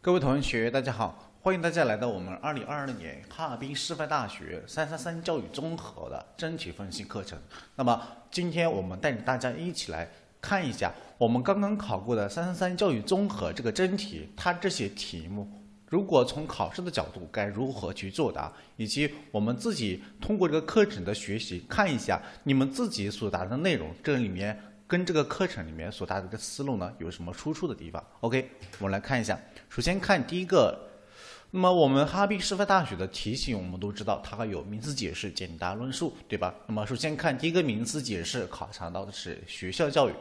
各位同学，大家好，欢迎大家来到我们二零二二年哈尔滨师范大学三三三教育综合的真题分析课程。那么，今天我们带着大家一起来看一下我们刚刚考过的三三三教育综合这个真题，它这些题目，如果从考试的角度该如何去作答，以及我们自己通过这个课程的学习，看一下你们自己所答的内容，这里面。跟这个课程里面所答的这个思路呢，有什么出处的地方？OK，我们来看一下。首先看第一个，那么我们哈尔滨师范大学的题型，我们都知道它有名词解释、简答论述，对吧？那么首先看第一个名词解释，考察到的是学校教育。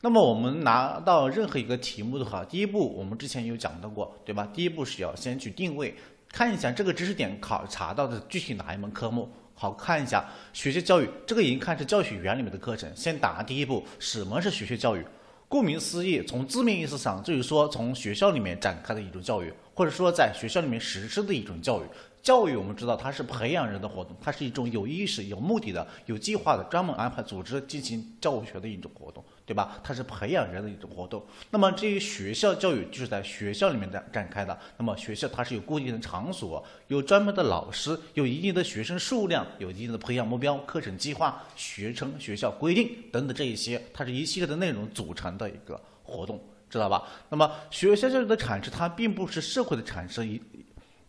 那么我们拿到任何一个题目的话，第一步我们之前有讲到过，对吧？第一步是要先去定位，看一下这个知识点考察到的具体哪一门科目。好看一下学校教育，这个已经看是教学原里面的课程。先答第一步，什么是学校教育？顾名思义，从字面意思上就是说从学校里面展开的一种教育，或者说在学校里面实施的一种教育。教育我们知道它是培养人的活动，它是一种有意识、有目的的、有计划的、专门安排组织进行教学的一种活动，对吧？它是培养人的一种活动。那么至于学校教育，就是在学校里面展展开的。那么学校它是有固定的场所，有专门的老师，有一定的学生数量，有一定的培养目标、课程计划、学程、学校规定等等这一些，它是一系列的内容组成的一个活动，知道吧？那么学校教育的产生，它并不是社会的产生一。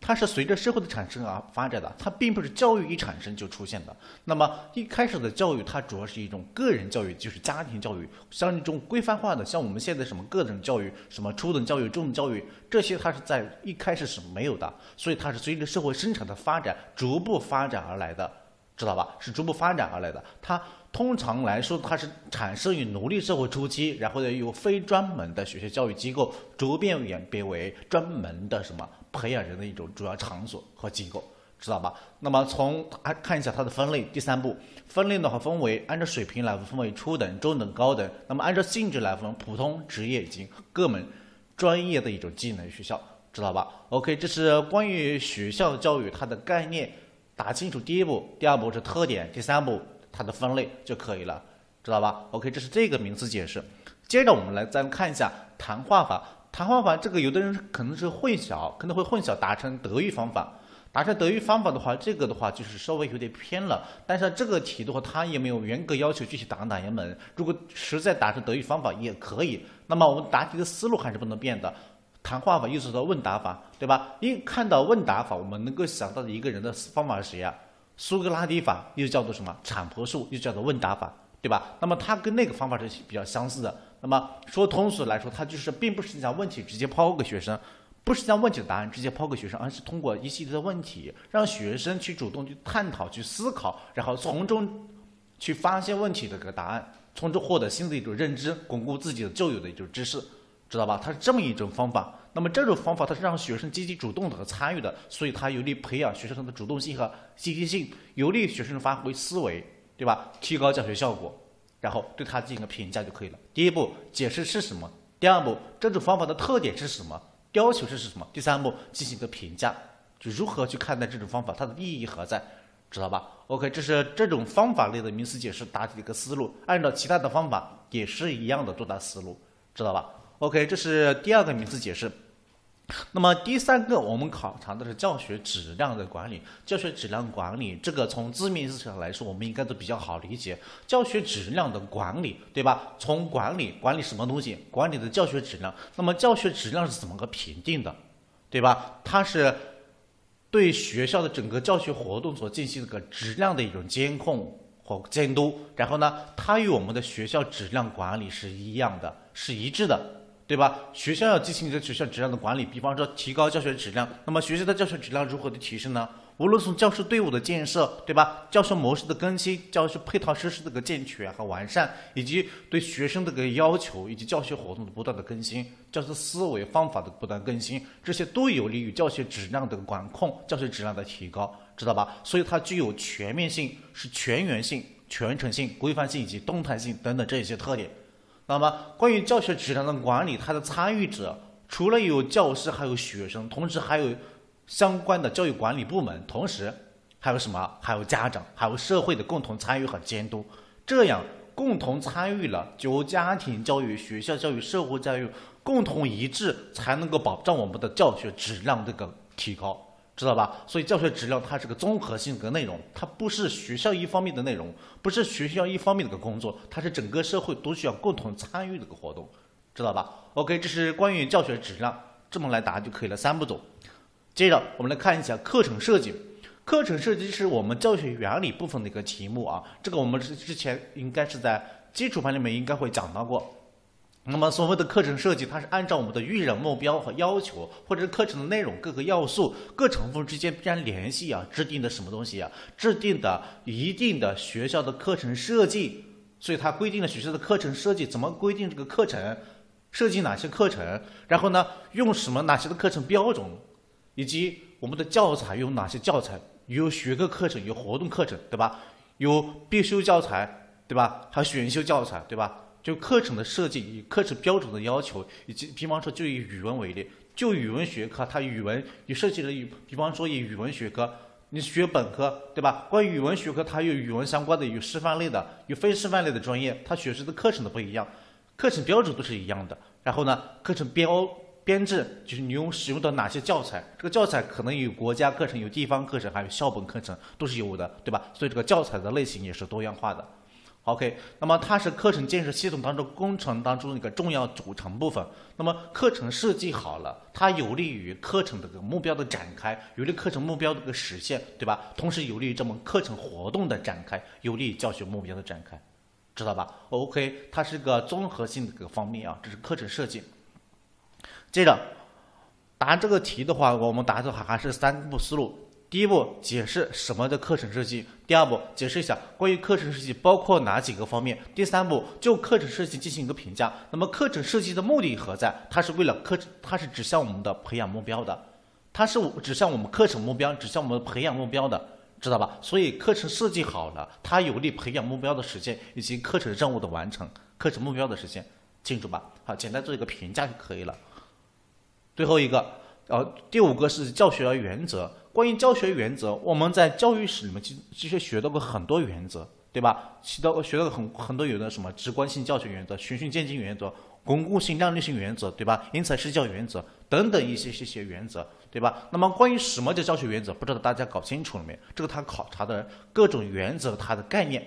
它是随着社会的产生而发展的，它并不是教育一产生就出现的。那么一开始的教育，它主要是一种个人教育，就是家庭教育，像这种规范化的，像我们现在什么个人教育、什么初等教育、中等教育，这些它是在一开始是没有的，所以它是随着社会生产的发展逐步发展而来的，知道吧？是逐步发展而来的。它通常来说，它是产生于奴隶社会初期，然后呢，由非专门的学校教育机构逐渐演变为专门的什么？培养人的一种主要场所和机构，知道吧？那么从看看一下它的分类，第三步分类的话，分为按照水平来分为初等、中等、高等。那么按照性质来分，普通、职业以及各门专业的一种技能学校，知道吧？OK，这是关于学校教育它的概念，打清楚第一步，第二步是特点，第三步它的分类就可以了，知道吧？OK，这是这个名词解释。接着我们来再看一下谈话法。谈话法这个有的人可能是混淆，可能会混淆达成德育方法。达成德育方法的话，这个的话就是稍微有点偏了。但是这个题的话，它也没有严格要求具体答哪一门。如果实在达成德育方法也可以。那么我们答题的思路还是不能变的。谈话法又是说问答法，对吧？一看到问答法，我们能够想到的一个人的方法是谁呀？苏格拉底法又叫做什么？产婆术又叫做问答法，对吧？那么它跟那个方法是比较相似的。那么说通俗来说，它就是并不是将问题直接抛给学生，不是将问题的答案直接抛给学生，而是通过一系列的问题，让学生去主动去探讨、去思考，然后从中去发现问题的个答案，从中获得新的一种认知，巩固自己的旧有的一种知识，知道吧？它是这么一种方法。那么这种方法它是让学生积极主动的和参与的，所以它有利培养学生的主动性和积极性，有利于学生发挥思维，对吧？提高教学效果。然后对它进行个评价就可以了。第一步解释是什么，第二步这种方法的特点是什么，要求是什么，第三步进行个评价，就如何去看待这种方法，它的意义何在，知道吧？OK，这是这种方法类的名词解释答题的一个思路，按照其他的方法也是一样的作答思路，知道吧？OK，这是第二个名词解释。那么第三个，我们考察的是教学质量的管理。教学质量管理，这个从字面意思上来说，我们应该都比较好理解。教学质量的管理，对吧？从管理，管理什么东西？管理的教学质量。那么教学质量是怎么个评定的？对吧？它是对学校的整个教学活动所进行一个质量的一种监控和监督。然后呢，它与我们的学校质量管理是一样的，是一致的。对吧？学校要进行一个学校质量的管理，比方说提高教学质量。那么学校的教学质量如何的提升呢？无论从教师队伍的建设，对吧？教学模式的更新，教学配套设施的个健全和完善，以及对学生的个要求，以及教学活动的不断的更新，教学思维方法的不断更新，这些都有利于教学质量的管控，教学质量的提高，知道吧？所以它具有全面性、是全员性、全程性、规范性以及动态性等等这一些特点。那么，关于教学质量的管理，它的参与者除了有教师，还有学生，同时还有相关的教育管理部门，同时还有什么？还有家长，还有社会的共同参与和监督。这样共同参与了，就家庭教育、学校教育、社会教育共同一致才能够保障我们的教学质量这个提高，知道吧？所以教学质量它是个综合性的内容，它不是学校一方面的内容，不是学校一方面的个工作，它是整个社会都需要共同参与的个活动，知道吧？OK，这是关于教学质量，这么来答就可以了，三步走。接着我们来看一下课程设计。课程设计是我们教学原理部分的一个题目啊，这个我们之之前应该是在基础班里面应该会讲到过。那么所谓的课程设计，它是按照我们的预人目标和要求，或者是课程的内容各个要素、各成分之间必然联系啊，制定的什么东西啊？制定的一定的学校的课程设计，所以它规定了学校的课程设计怎么规定这个课程，设计哪些课程，然后呢，用什么哪些的课程标准，以及我们的教材用哪些教材。有学科课程，有活动课程，对吧？有必修教材，对吧？还有选修教材，对吧？就课程的设计，以课程标准的要求，以及比方说就以语文为例，就语文学科，它语文有设计的，比比方说以语文学科，你学本科，对吧？关于语文学科，它有语文相关的，有师范类的，有非师范类的专业，它学习的课程都不一样，课程标准都是一样的。然后呢，课程标。编制就是你用使用的哪些教材，这个教材可能有国家课程、有地方课程，还有校本课程，都是有的，对吧？所以这个教材的类型也是多样化的。OK，那么它是课程建设系统当中工程当中的一个重要组成部分。那么课程设计好了，它有利于课程的个目标的展开，有利课程目标的个实现，对吧？同时有利于这门课程活动的展开，有利于教学目标的展开，知道吧？OK，它是个综合性的个方面啊，这是课程设计。接着答这个题的话，我们答的话还是三步思路。第一步，解释什么的课程设计；第二步，解释一下关于课程设计包括哪几个方面；第三步，就课程设计进行一个评价。那么，课程设计的目的何在？它是为了课，它是指向我们的培养目标的，它是指向我们课程目标，指向我们培养目标的，知道吧？所以，课程设计好了，它有利培养目标的实现以及课程任务的完成，课程目标的实现，清楚吧？好，简单做一个评价就可以了。最后一个，呃，第五个是教学原则。关于教学原则，我们在教育史里面其其实学到过很多原则，对吧？学到学到很很多有的什么直观性教学原则、循序渐进原则、巩固性、量力性原则，对吧？因材施教原则等等一些些些原则，对吧？那么关于什么叫教学原则，不知道大家搞清楚了没？这个他考察的各种原则它的概念。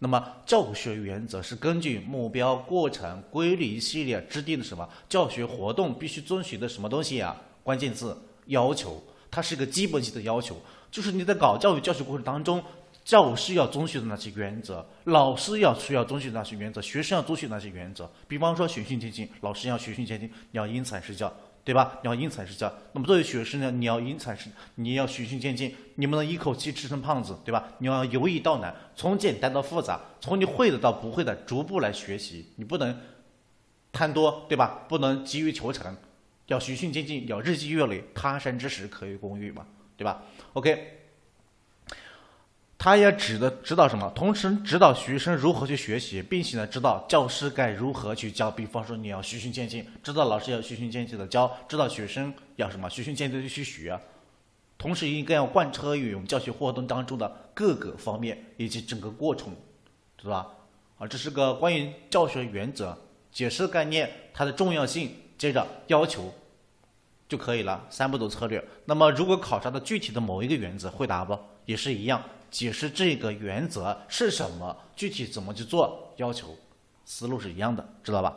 那么教学原则是根据目标、过程、规律一系列制定的什么教学活动必须遵循的什么东西呀？关键字要求，它是一个基本性的要求，就是你在搞教育教学过程当中，教师要遵循的那些原则，老师要需要遵循那些原则，学生要遵循那些原则。比方说循序渐进，老师要循序渐进，你要因材施教。对吧？你要因材施教。那么作为学生呢，你要因材施，你要循序渐进，你不能一口气吃成胖子，对吧？你要由易到难，从简单到复杂，从你会的到不会的，逐步来学习。你不能贪多，对吧？不能急于求成，要循序渐进，要日积月累。他山之石，可以攻玉嘛，对吧？OK。他也指的指导什么？同时指导学生如何去学习，并且呢，指导教师该如何去教。比方说，你要循序渐进，指导老师要循序渐进的教，指导学生要什么？循序渐进的去学。同时，应该要贯彻于我们教学活动当中的各个方面以及整个过程，知道吧？啊，这是个关于教学原则解释概念，它的重要性，接着要求就可以了。三步走策略。那么，如果考察的具体的某一个原则，会答不？也是一样。解释这个原则是什么，具体怎么去做，要求思路是一样的，知道吧？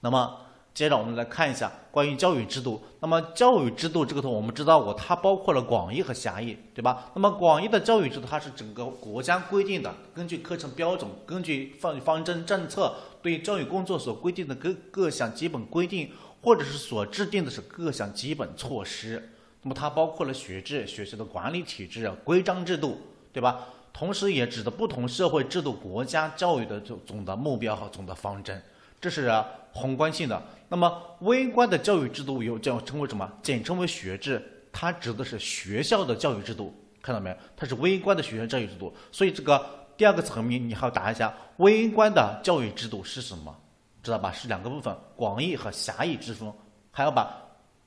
那么接着我们来看一下关于教育制度。那么教育制度这个图我们知道过，它包括了广义和狭义，对吧？那么广义的教育制度，它是整个国家规定的，根据课程标准，根据方方针政策，对教育工作所规定的各各项基本规定，或者是所制定的是各项基本措施。那么它包括了学制、学校的管理体制、规章制度，对吧？同时也指的不同社会制度、国家教育的总总的目标和总的方针，这是宏观性的。那么微观的教育制度有叫称为什么？简称为学制，它指的是学校的教育制度，看到没有？它是微观的学校教育制度。所以这个第二个层面，你还要答一下微观的教育制度是什么？知道吧？是两个部分，广义和狭义之分，还要把。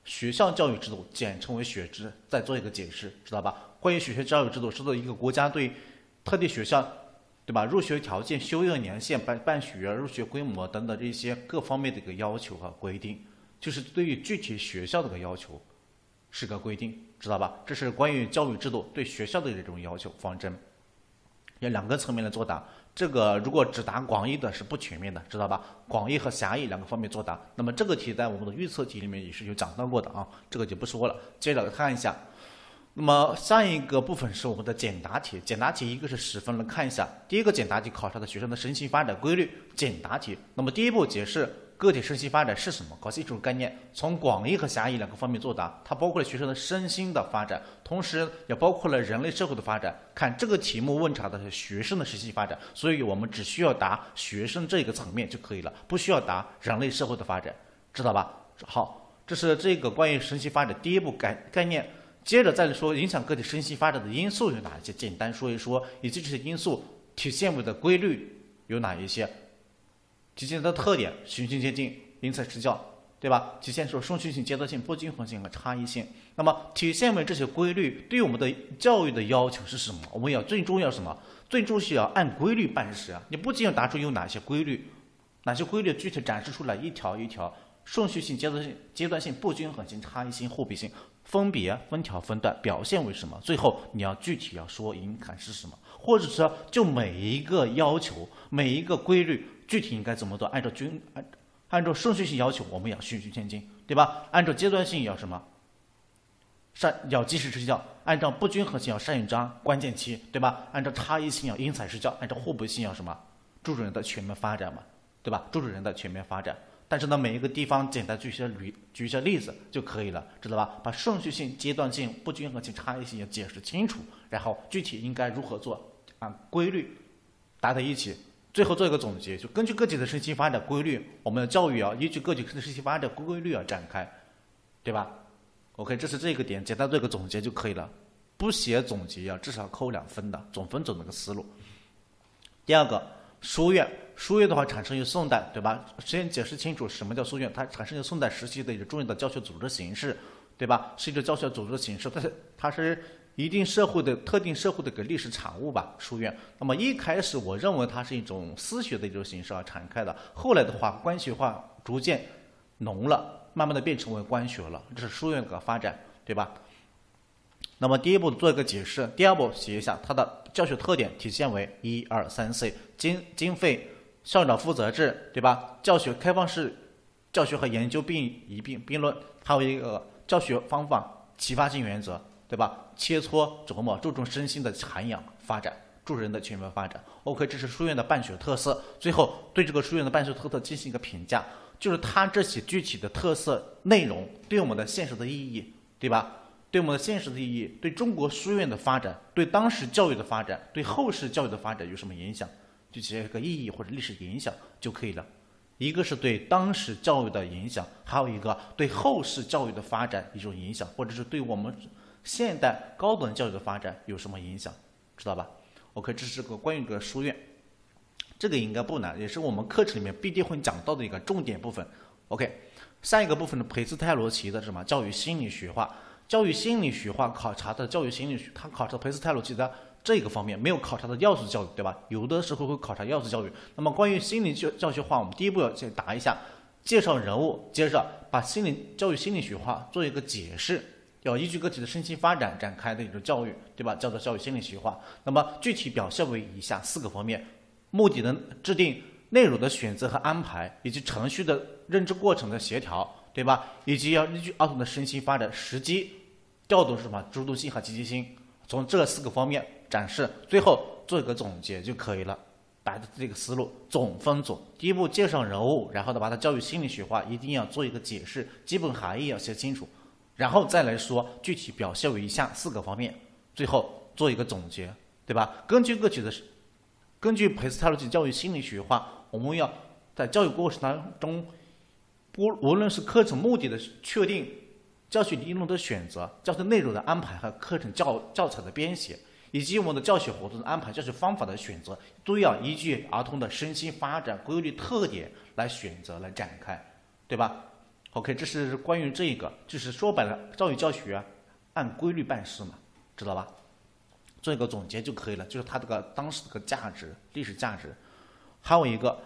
学校教育制度简称为学制，再做一个解释，知道吧？关于学校教育制度，是做一个国家对特定学校对吧？入学条件、修业年限、办办学、入学规模等等这些各方面的一个要求和规定，就是对于具体学校的个要求，是个规定，知道吧？这是关于教育制度对学校的这种要求方针，要两个层面来作答。这个如果只答广义的是不全面的，知道吧？广义和狭义两个方面作答。那么这个题在我们的预测题里面也是有讲到过的啊，这个就不说了。接着来看一下。那么上一个部分是我们的简答题，简答题一个是十分，来看一下。第一个简答题考察的学生的身心发展规律，简答题。那么第一步解释个体身心发展是什么，搞清楚概念，从广义和狭义两个方面作答。它包括了学生的身心的发展，同时也包括了人类社会的发展。看这个题目问查的是学生的身心发展，所以我们只需要答学生这个层面就可以了，不需要答人类社会的发展，知道吧？好，这是这个关于身心发展第一步概概念。接着再说，影响个体身心发展的因素有哪些？简单说一说，以及这些因素体现为的规律有哪一些？体现的特点：循序渐进、因材施教，对吧？体现出顺序性、阶段性、不均衡性和差异性。那么，体现为这些规律对我们的教育的要求是什么？我们要最终要什么？最终是要按规律办事啊！你不仅要答出有哪些规律，哪些规律具体展示出来一条一条，顺序性、阶段性、阶段性、不均衡性、差异性、互比性。分别分条分段表现为什么？最后你要具体要说应该是什么，或者说就每一个要求、每一个规律，具体应该怎么做？按照均按按照顺序性要求，我们要循序渐进，对吧？按照阶段性要什么？善要及时施教，按照不均衡性要善用抓关键期，对吧？按照差异性要因材施教，按照互补性要什么？注重人的全面发展嘛，对吧？注重人的全面发展。但是呢，每一个地方简单举一些例，举一些例子就可以了，知道吧？把顺序性、阶段性、不均衡性、差异性要解释清楚，然后具体应该如何做，按规律搭在一起，最后做一个总结，就根据个体的身心发展规律，我们的教育啊，依据个体的身心发展规律而展开，对吧？OK，这是这个点，简单做一个总结就可以了，不写总结啊，至少扣两分的，总分总那个思路。第二个，书院。书院的话产生于宋代，对吧？先解释清楚什么叫书院，它产生于宋代时期的一个重要的教学组织形式，对吧？是一个教学组织形式，它是它是一定社会的特定社会的个历史产物吧？书院。那么一开始我认为它是一种私学的一种形式而展开的，后来的话官学化逐渐浓了，慢慢的变成为官学了，这是书院的发展，对吧？那么第一步做一个解释，第二步写一下它的教学特点，体现为一二三四经经费。校长负责制，对吧？教学开放式教学和研究并一并并论，还有一个教学方法启发性原则，对吧？切磋琢磨，注重身心的涵养发展，助人的全面发展。OK，这是书院的办学特色。最后对这个书院的办学特色进行一个评价，就是它这些具体的特色内容对我们的现实的意义，对吧？对我们的现实的意义，对中国书院的发展，对当时教育的发展，对后世教育的发展有什么影响？就写一个意义或者历史影响就可以了，一个是对当时教育的影响，还有一个对后世教育的发展一种影响，或者是对我们现代高等教育的发展有什么影响，知道吧？OK，这是个关于个书院，这个应该不难，也是我们课程里面必定会讲到的一个重点部分。OK，下一个部分的裴斯泰罗奇的什么教育心理学化，教育心理学化考察的教育心理学，他考察裴斯泰罗奇的。这个方面没有考察的要素教育，对吧？有的时候会考察要素教育。那么关于心理教教学化，我们第一步要先答一下，介绍人物，接着把心理教育心理学化做一个解释，要依据个体的身心发展展开的一种教育，对吧？叫做教育心理学化。那么具体表现为以下四个方面：目的的制定、内容的选择和安排，以及程序的认知过程的协调，对吧？以及要依据儿童的身心发展时机，调动什么主动性和积极性，从这四个方面。展示，最后做一个总结就可以了。摆的这个思路总分总，第一步介绍人物，然后呢把它教育心理学化，一定要做一个解释，基本含义要写清楚，然后再来说具体表现为以下四个方面，最后做一个总结，对吧？根据个体的，根据裴斯泰罗奇教育心理学化，我们要在教育过程当中，不无论是课程目的的确定，教学理论的选择，教学内容的安排和课程教教材的编写。以及我们的教学活动的安排、教学方法的选择，都要依据儿童的身心发展规律特点来选择、来展开，对吧？OK，这是关于这个，就是说白了，教育教学按规律办事嘛，知道吧？做一个总结就可以了，就是它这个当时这个价值、历史价值。还有一个，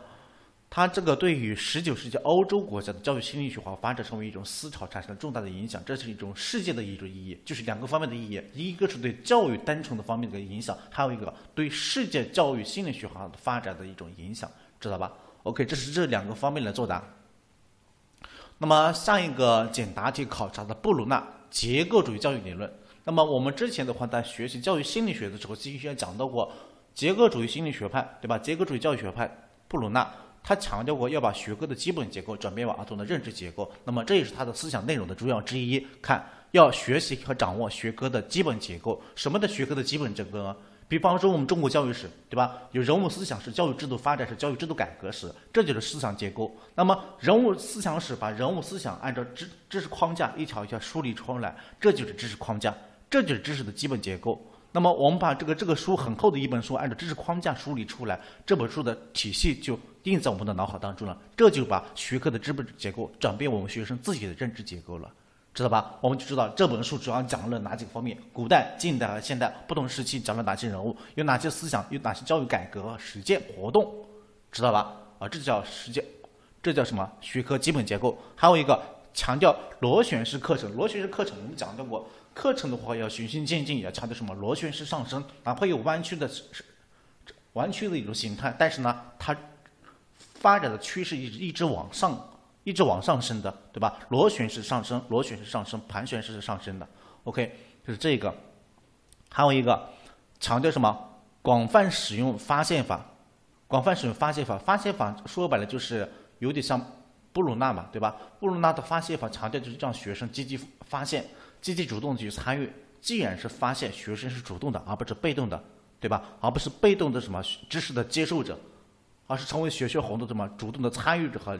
它这个对于十九世纪欧洲国家的教育心理学化发展成为一种思潮产生了重大的影响，这是一种世界的一种意义，就是两个方面的意义，一个是对教育单纯的方面的影响，还有一个对世界教育心理学化的发展的一种影响，知道吧？OK，这是这两个方面来作答。那么上一个简答题考察的布鲁纳结构主义教育理论。那么我们之前的话在学习教育心理学的时候，其实也讲到过结构主义心理学派，对吧？结构主义教育学派布鲁纳他强调过要把学科的基本结构转变为儿童的认知结构。那么这也是他的思想内容的主要之一。看，要学习和掌握学科的基本结构。什么的学科的基本结构呢？比方说我们中国教育史，对吧？有人物思想史、教育制度发展史、教育制度改革史，这就是思想结构。那么人物思想史把人物思想按照知知识框架一条一条梳理出来，这就是知识框架，这就是知识的基本结构。那么我们把这个这个书很厚的一本书按照知识框架梳理出来，这本书的体系就印在我们的脑海当中了。这就把学科的基本结构转变我们学生自己的认知结构了。知道吧？我们就知道这本书主要讲了哪几个方面：古代、近代和现代不同时期讲了哪些人物，有哪些思想，有哪些教育改革实践活动，知道吧？啊，这叫实践，这叫什么？学科基本结构。还有一个强调螺旋式课程，螺旋式课程我们讲到过，课程的话要循序渐进，要强调什么？螺旋式上升，哪怕有弯曲的，是弯曲的一种形态，但是呢，它发展的趋势一直一直往上。一直往上升的，对吧？螺旋式上升，螺旋式上升，盘旋式是上升的。OK，就是这个。还有一个强调什么？广泛使用发现法。广泛使用发现法，发现法说白了就是有点像布鲁纳嘛，对吧？布鲁纳的发现法强调就是让学生积极发现，积极主动去参与。既然是发现，学生是主动的，而不是被动的，对吧？而不是被动的什么知识的接受者，而是成为学学活动什么主动的参与者和。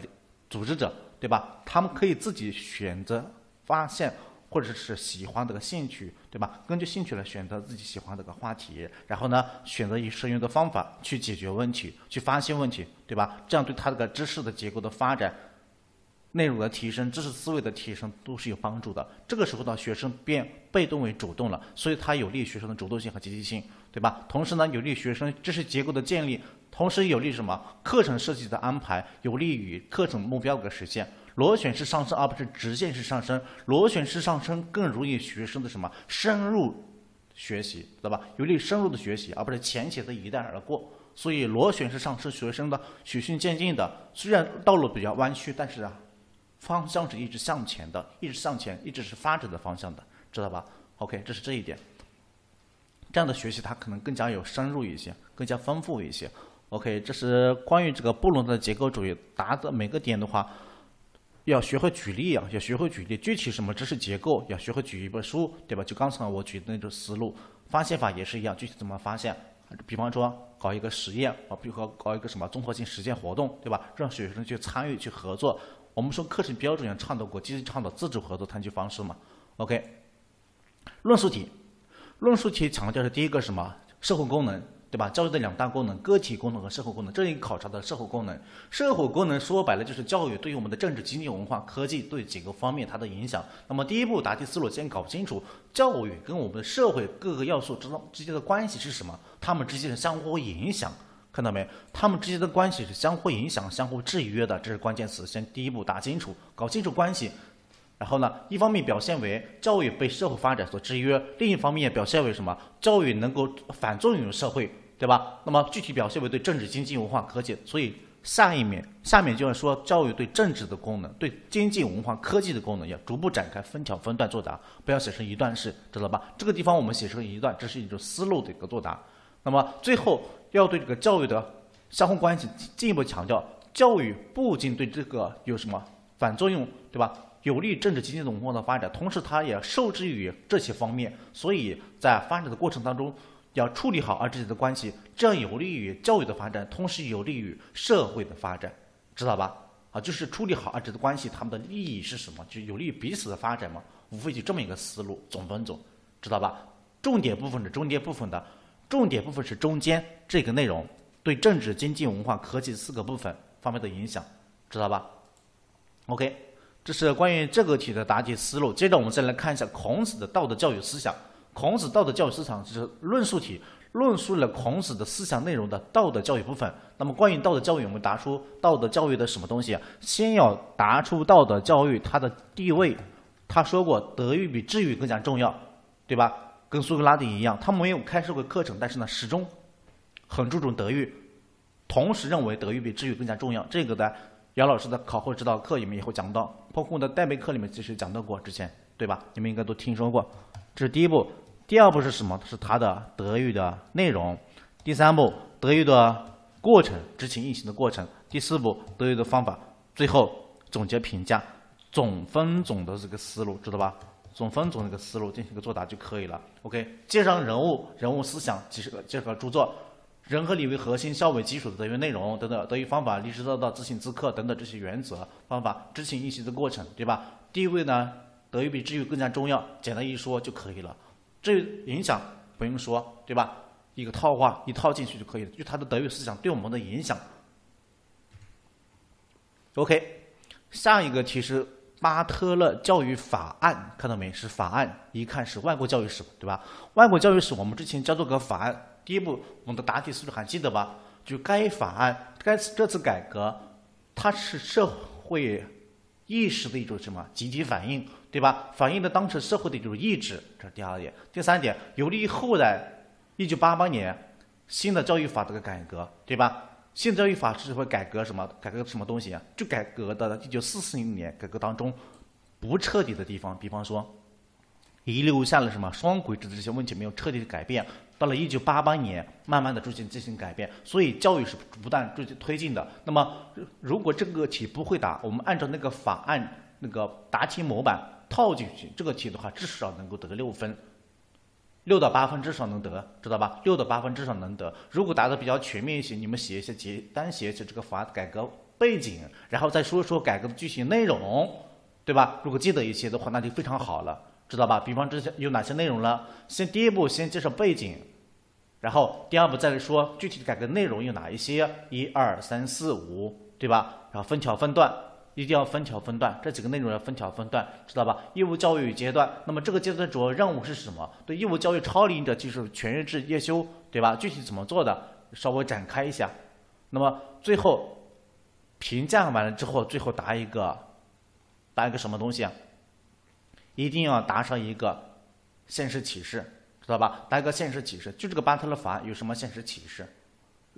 组织者，对吧？他们可以自己选择发现，或者是喜欢这个兴趣，对吧？根据兴趣来选择自己喜欢这个话题，然后呢，选择以适用的方法去解决问题，去发现问题，对吧？这样对他这个知识的结构的发展、内容的提升、知识思维的提升都是有帮助的。这个时候呢，学生变被动为主动了，所以它有利于学生的主动性和积极性，对吧？同时呢，有利于学生知识结构的建立。同时有利于什么？课程设计的安排有利于课程目标的实现。螺旋式上升而不是直线式上升，螺旋式上升更容易学生的什么深入学习，知道吧？有利于深入的学习，而不是浅浅的一带而过。所以螺旋式上升，学生的循序渐进的，虽然道路比较弯曲，但是啊，方向是一直向前的，一直向前，一直是发展的方向的，知道吧？OK，这是这一点。这样的学习它可能更加有深入一些，更加丰富一些。OK，这是关于这个布隆的结构主义答的每个点的话，要学会举例啊，要学会举例，具体什么知识结构，要学会举一本书，对吧？就刚才我举的那种思路，发现法也是一样，具体怎么发现？比方说搞一个实验啊，比如说搞一个什么综合性实践活动，对吧？让学生去参与去合作。我们说课程标准要倡导过积极倡导自主合作探究方式嘛。OK，论述题，论述题强调是第一个什么？社会功能。对吧？教育的两大功能，个体功能和社会功能。这里考察的社会功能，社会功能说白了就是教育对于我们的政治、经济、文化、科技对几个方面它的影响。那么第一步答题思路先搞清楚教育跟我们的社会各个要素之中之间的关系是什么，它们之间的相互影响，看到没？它们之间的关系是相互影响、相互制约的，这是关键词。先第一步答清楚，搞清楚关系。然后呢，一方面表现为教育被社会发展所制约，另一方面表现为什么？教育能够反作用于社会，对吧？那么具体表现为对政治、经济、文化、科技。所以下一面下面就要说教育对政治的功能、对经济、文化、科技的功能，要逐步展开，分条分段作答，不要写成一段式，知道吧？这个地方我们写成一段，这是一种思路的一个作答。那么最后要对这个教育的相互关系进一步强调，教育不仅对这个有什么反作用，对吧？有利政治经济文化的发展，同时它也受制于这些方面，所以在发展的过程当中，要处理好二者的关系，这样有利于教育的发展，同时有利于社会的发展，知道吧？啊，就是处理好二者的关系，他们的利益是什么？就有利于彼此的发展嘛，无非就这么一个思路，总分总，知道吧？重点部分是中间部分的，重点部分是中间这个内容对政治、经济、文化、科技四个部分方面的影响，知道吧？OK。这是关于这个题的答题思路。接着我们再来看一下孔子的道德教育思想。孔子道德教育思想是论述题，论述了孔子的思想内容的道德教育部分。那么关于道德教育，我们答出道德教育的什么东西？先要答出道德教育它的地位。他说过，德育比智育更加重要，对吧？跟苏格拉底一样，他没有开设过课程，但是呢，始终很注重德育，同时认为德育比智育更加重要。这个呢姚老师的考后指导课里面也会讲到，包括我的代备课里面其实讲到过，之前对吧？你们应该都听说过。这是第一步，第二步是什么？是它的德育的内容。第三步，德育的过程，知情意行的过程。第四步，德育的方法。最后总结评价。总分总的这个思路知道吧？总分总这个思路进行一个作答就可以了。OK，介绍人物、人物思想，几十个介绍著作，人和理为核心、孝为基础的德育内容等等，德育方法、立志道道、自信自克等等这些原则方法，知情意行的过程，对吧？第一位呢，德育比智育更加重要，简单一说就可以了。这影响不用说，对吧？一个套话一套进去就可以了，就他的德育思想对我们的影响。OK，下一个题是。巴特勒教育法案看到没？是法案，一看是外国教育史，对吧？外国教育史我们之前教做个法案，第一步我们的答题思路还记得吧？就该法案，该这次改革，它是社会意识的一种什么集体反应，对吧？反映的当时社会的一种意志，这是第二点。第三点，有利于后来一九八八年新的教育法这个改革，对吧？新教育法是会改革什么？改革什么东西啊？就改革的一九四四年改革当中不彻底的地方，比方说遗留下了什么双轨制的这些问题没有彻底的改变。到了一九八八年，慢慢的逐渐进行改变。所以教育是不断逐渐推进的。那么如果这个题不会答，我们按照那个法案那个答题模板套进去，这个题的话至少能够得六分。六到八分至少能得，知道吧？六到八分至少能得。如果答的比较全面一些，你们写一些简单写一些这个法改革背景，然后再说说改革的具体内容，对吧？如果记得一些的话，那就非常好了，知道吧？比方这些有哪些内容呢？先第一步先介绍背景，然后第二步再来说具体的改革内容有哪一些，一二三四五，对吧？然后分条分段。一定要分条分段，这几个内容要分条分段，知道吧？义务教育阶段，那么这个阶段的主要任务是什么？对义务教育超龄者技术全日制夜修，对吧？具体怎么做的，稍微展开一下。那么最后评价完了之后，最后答一个，答一个什么东西啊？一定要答上一个现实启示，知道吧？答一个现实启示，就这个巴特勒法案有什么现实启示，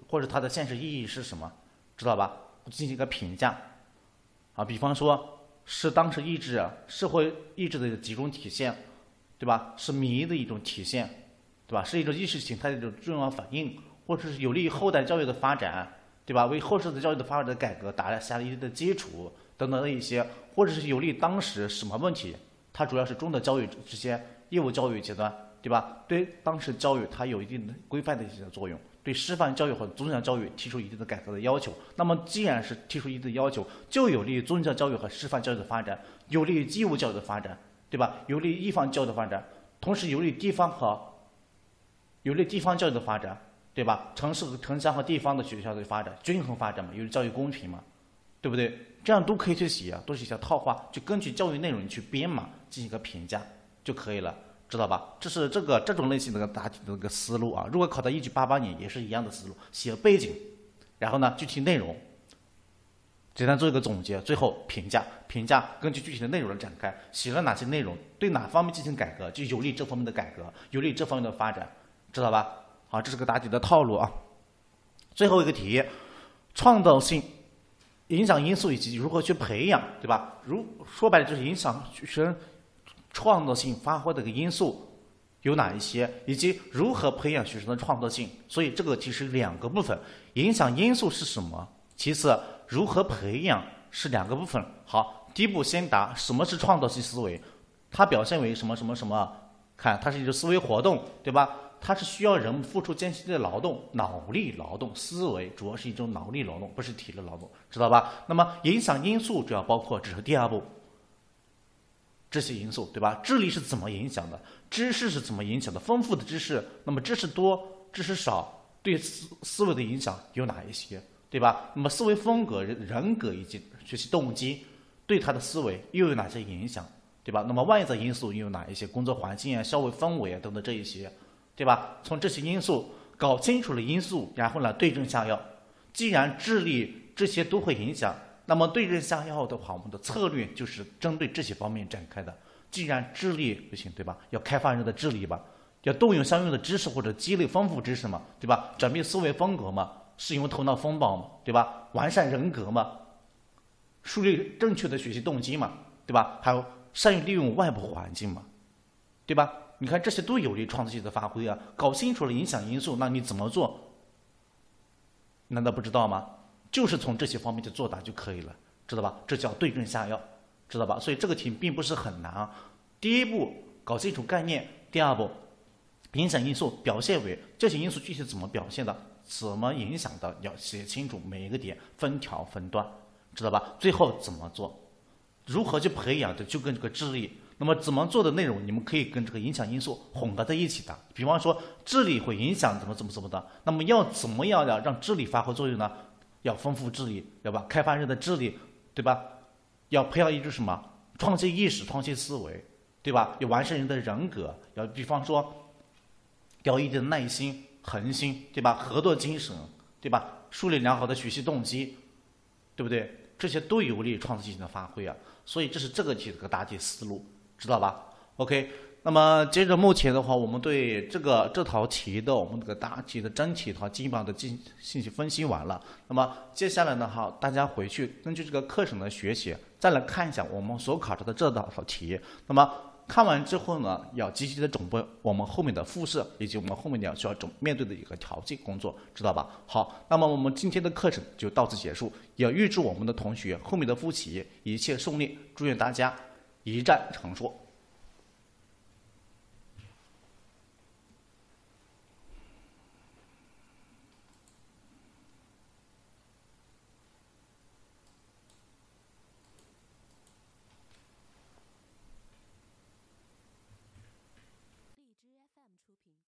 或者它的现实意义是什么，知道吧？进行一个评价。啊，比方说，是当时意志、社会意志的集中体现，对吧？是民意的一种体现，对吧？是一种意识形态的一种重要反应，或者是有利于后代教育的发展，对吧？为后世的教育的发展的改革打下了一定的基础等等的一些，或者是有利于当时什么问题？它主要是中等教育这些义务教育阶段，对吧？对当时教育它有一定的规范的一些作用。对师范教育和宗教教育提出一定的改革的要求，那么既然是提出一定的要求，就有利于宗教教育和师范教育的发展，有利于义务教育的发展，对吧？有利于地方教育的发展，同时有利于地方和有利于地方教育的发展，对吧？城市和城乡和地方的学校的发展，均衡发展嘛，有利于教育公平嘛，对不对？这样都可以去写啊，都是一些套话，就根据教育内容去编嘛，进行一个评价就可以了。知道吧？这是这个这种类型的答题的一个思路啊。如果考到一九八八年，也是一样的思路，写背景，然后呢，具体内容，简单做一个总结，最后评价，评价根据具体的内容来展开，写了哪些内容，对哪方面进行改革，就有利这方面的改革，有利这方面的发展，知道吧？好，这是个答题的套路啊。最后一个题，创造性影响因素以及如何去培养，对吧？如说白了就是影响学生。创造性发挥的一个因素有哪一些，以及如何培养学生的创造性？所以这个题是两个部分，影响因素是什么？其次，如何培养是两个部分。好，第一步先答什么是创造性思维，它表现为什么什么什么？看，它是一种思维活动，对吧？它是需要人付出艰辛的劳动，脑力劳动，思维主要是一种脑力劳动，不是体力劳动，知道吧？那么影响因素主要包括，这是第二步。这些因素，对吧？智力是怎么影响的？知识是怎么影响的？丰富的知识，那么知识多、知识少，对思思维的影响有哪一些，对吧？那么思维风格、人人格以及学习动机，对他的思维又有哪些影响？对吧？那么外在因素又有哪一些？工作环境啊、消费氛围啊等等这一些，对吧？从这些因素搞清楚了因素，然后呢对症下药。既然智力这些都会影响，那么对症下药的话，我们的策略就是针对这些方面展开的。既然智力不行，对吧？要开发人的智力吧，要动用相应的知识或者积累丰富知识嘛，对吧？转变思维风格嘛，适应头脑风暴嘛，对吧？完善人格嘛，树立正确的学习动机嘛，对吧？还有善于利用外部环境嘛，对吧？你看这些都有利于创造性的发挥啊。搞清楚了影响因素，那你怎么做？难道不知道吗？就是从这些方面去作答就可以了，知道吧？这叫对症下药。知道吧？所以这个题并不是很难啊。第一步搞清楚概念，第二步影响因素表现为这些因素具体怎么表现的，怎么影响的，要写清楚每一个点，分条分段，知道吧？最后怎么做，如何去培养的，就跟这个智力。那么怎么做的内容，你们可以跟这个影响因素混合在一起的。比方说智力会影响怎么怎么怎么的，那么要怎么样的让智力发挥作用呢？要丰富智力，对吧？开发人的智力，对吧？要培养一种什么创新意识、创新思维，对吧？要完善人的人格，要比方说，要一定的耐心、恒心，对吧？合作精神，对吧？树立良好的学习动机，对不对？这些都有利于创造性的发挥啊。所以这是这个题的个大体思路，知道吧？OK。那么接着目前的话，我们对这个这套题的我们这个答题的真题的话，基本上的进信息分析完了。那么接下来呢，哈，大家回去根据这个课程的学习，再来看一下我们所考察的这道题。那么看完之后呢，要积极的准备我们后面的复试，以及我们后面要需要准面对的一个调剂工作，知道吧？好，那么我们今天的课程就到此结束。也预祝我们的同学后面的复习一切顺利，祝愿大家一战成硕。